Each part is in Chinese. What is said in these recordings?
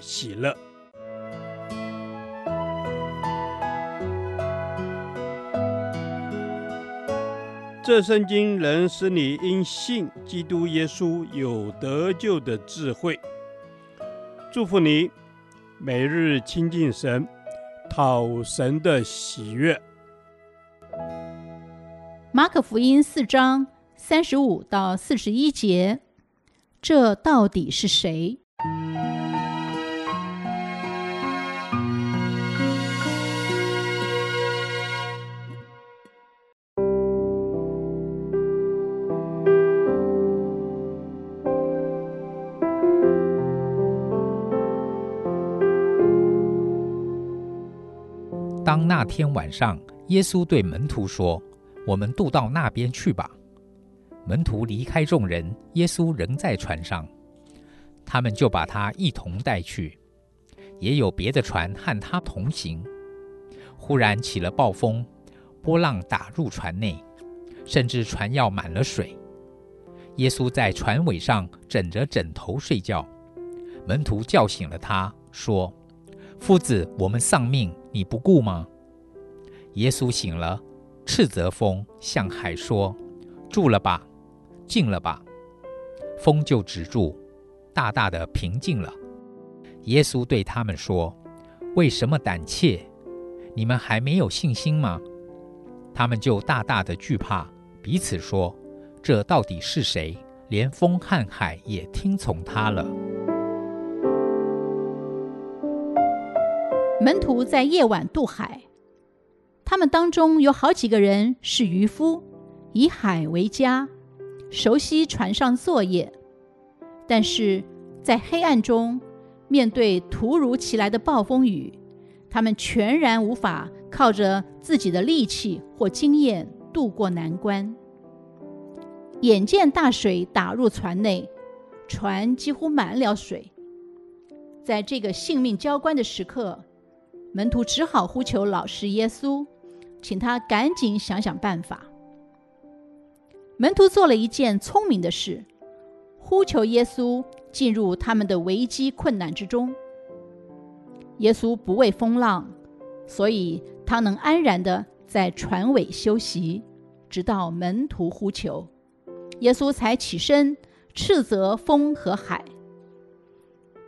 喜乐。这圣经能使你因信基督耶稣有得救的智慧。祝福你，每日亲近神，讨神的喜悦。马可福音四章三十五到四十一节，这到底是谁？当那天晚上，耶稣对门徒说：“我们渡到那边去吧。”门徒离开众人，耶稣仍在船上，他们就把他一同带去。也有别的船和他同行。忽然起了暴风，波浪打入船内，甚至船要满了水。耶稣在船尾上枕着枕头睡觉。门徒叫醒了他，说：“夫子，我们丧命。”你不顾吗？耶稣醒了，斥责风，向海说：“住了吧，静了吧。”风就止住，大大的平静了。耶稣对他们说：“为什么胆怯？你们还没有信心吗？”他们就大大的惧怕，彼此说：“这到底是谁？连风和海也听从他了。”门徒在夜晚渡海，他们当中有好几个人是渔夫，以海为家，熟悉船上作业。但是在黑暗中，面对突如其来的暴风雨，他们全然无法靠着自己的力气或经验渡过难关。眼见大水打入船内，船几乎满了水。在这个性命交关的时刻，门徒只好呼求老师耶稣，请他赶紧想想办法。门徒做了一件聪明的事，呼求耶稣进入他们的危机困难之中。耶稣不畏风浪，所以他能安然地在船尾休息，直到门徒呼求，耶稣才起身斥责风和海。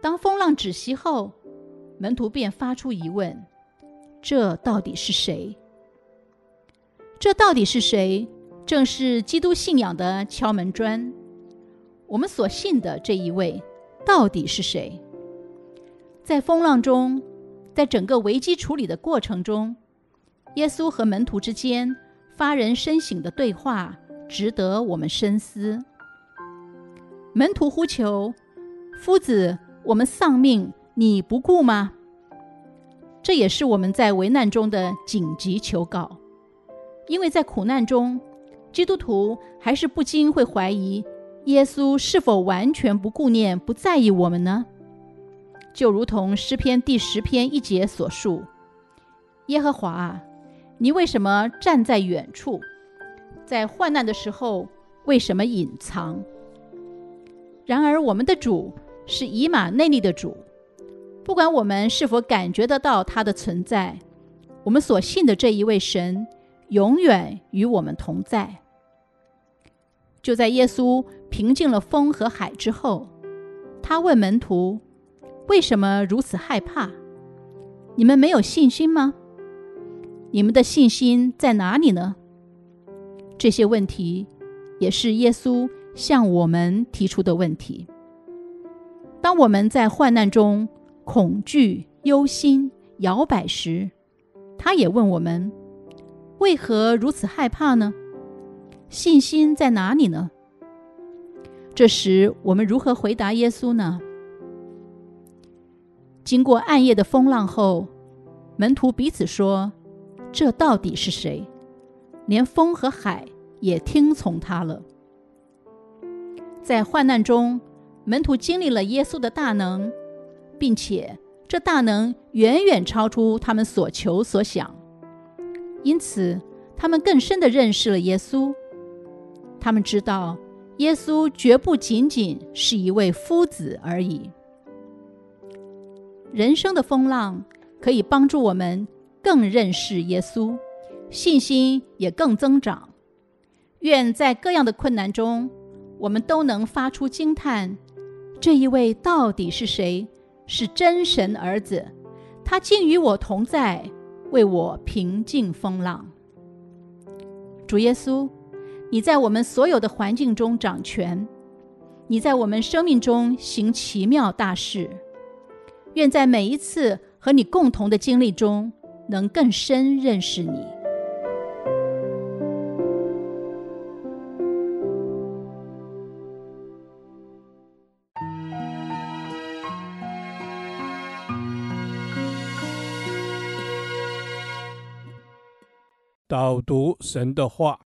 当风浪止息后，门徒便发出疑问：“这到底是谁？这到底是谁？正是基督信仰的敲门砖。我们所信的这一位，到底是谁？在风浪中，在整个危机处理的过程中，耶稣和门徒之间发人深省的对话，值得我们深思。门徒呼求：‘夫子，我们丧命。’你不顾吗？这也是我们在危难中的紧急求告，因为在苦难中，基督徒还是不禁会怀疑耶稣是否完全不顾念、不在意我们呢？就如同诗篇第十篇一节所述：“耶和华啊，你为什么站在远处？在患难的时候，为什么隐藏？”然而，我们的主是以马内利的主。不管我们是否感觉得到他的存在，我们所信的这一位神永远与我们同在。就在耶稣平静了风和海之后，他问门徒：“为什么如此害怕？你们没有信心吗？你们的信心在哪里呢？”这些问题也是耶稣向我们提出的问题。当我们在患难中，恐惧、忧心、摇摆时，他也问我们：为何如此害怕呢？信心在哪里呢？这时，我们如何回答耶稣呢？经过暗夜的风浪后，门徒彼此说：“这到底是谁？连风和海也听从他了。”在患难中，门徒经历了耶稣的大能，并且这大能远远超出他们所求所想，因此他们更深地认识了耶稣。他们知道，耶稣绝不仅仅是一位夫子而已。人生的风浪可以帮助我们更认识耶稣，信心也更增长。愿在各样的困难中，我们都能发出惊叹：这一位到底是谁？是真神儿子，他竟与我同在，为我平静风浪。主耶稣，你在我们所有的环境中掌权，你在我们生命中行奇妙大事。愿在每一次和你共同的经历中，能更深认识你。导读神的话，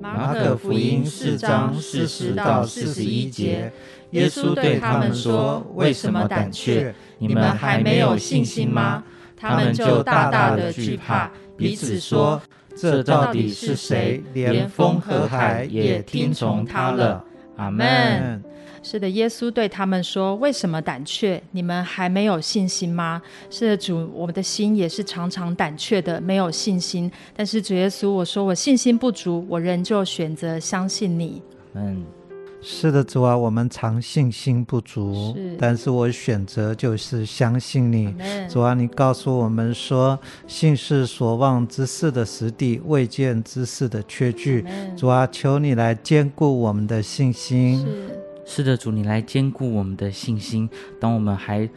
马可福音四章四十到四十一节。耶稣对他们说：“为什么胆怯？你们还没有信心吗？”他们就大大的惧怕，彼此说：“这到底是谁？连风和海也听从他了。”阿门。是的，耶稣对他们说：“为什么胆怯？你们还没有信心吗？”是的，主，我们的心也是常常胆怯的，没有信心。但是主耶稣，我说我信心不足，我仍旧选择相信你。嗯。是的，主啊，我们常信心不足，是但是我选择就是相信你。主啊，你告诉我们说，信是所望之事的实底，未见之事的确据。主啊，求你来兼顾我们的信心。是，的，主，你来兼顾我们的信心。当我们还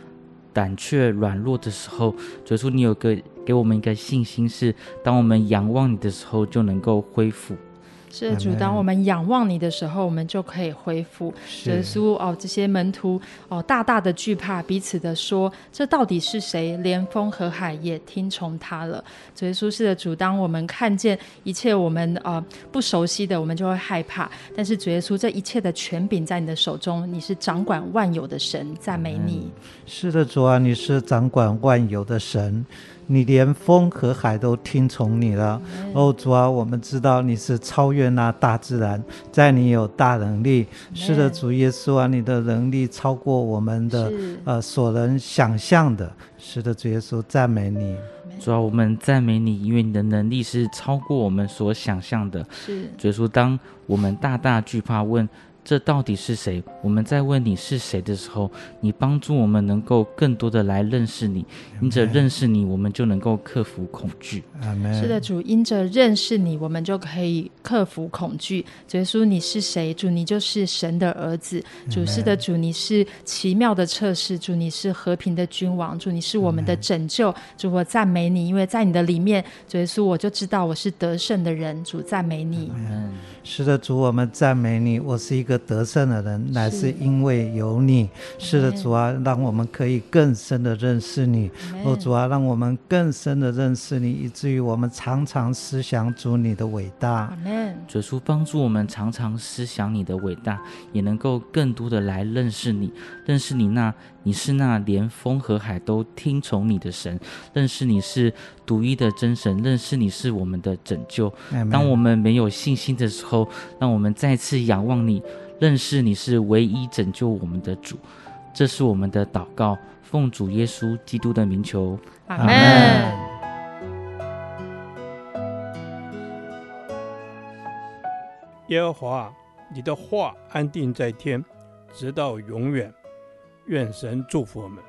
胆怯软弱的时候，主说你有个给我们一个信心，是当我们仰望你的时候，就能够恢复。是主，当我们仰望你的时候，我们就可以恢复。耶稣哦，这些门徒哦，大大的惧怕，彼此的说：“这到底是谁？连风和海也听从他了。”耶稣是的主，当我们看见一切我们呃不熟悉的，我们就会害怕。但是主耶稣，这一切的权柄在你的手中，你是掌管万有的神，赞美你。是的，主啊，你是掌管万有的神。你连风和海都听从你了，哦，主啊，我们知道你是超越那大自然，在你有大能力。是的，主耶稣啊，你的能力超过我们的呃所能想象的。是的，主耶稣，赞美你。主啊，我们赞美你，因为你的能力是超过我们所想象的。是，主耶稣，当我们大大惧怕问。这到底是谁？我们在问你是谁的时候，你帮助我们能够更多的来认识你。因着认识你，我们就能够克服恐惧。是的，主，因着认识你，我们就可以克服恐惧。主耶稣，你是谁？主，你就是神的儿子。主，是的，主，你是奇妙的测试。主，你是和平的君王。主，你是我们的拯救。主，我赞美你，因为在你的里面，主耶稣，我就知道我是得胜的人。主，赞美你。是的，主，我们赞美你。我是一个。得胜的人，乃是因为有你。是，是的，主啊，让我们可以更深的认识你。哦，主啊，让我们更深的认识你，以至于我们常常思想主你的伟大。主耶稣帮助我们常常思想你的伟大，也能够更多的来认识你，认识你那。你是那连风和海都听从你的神，认识你是独一的真神，认识你是我们的拯救。当我们没有信心的时候，让我们再次仰望你，认识你是唯一拯救我们的主。这是我们的祷告，奉主耶稣基督的名求，阿门。耶和华，你的话安定在天，直到永远。愿神祝福我们。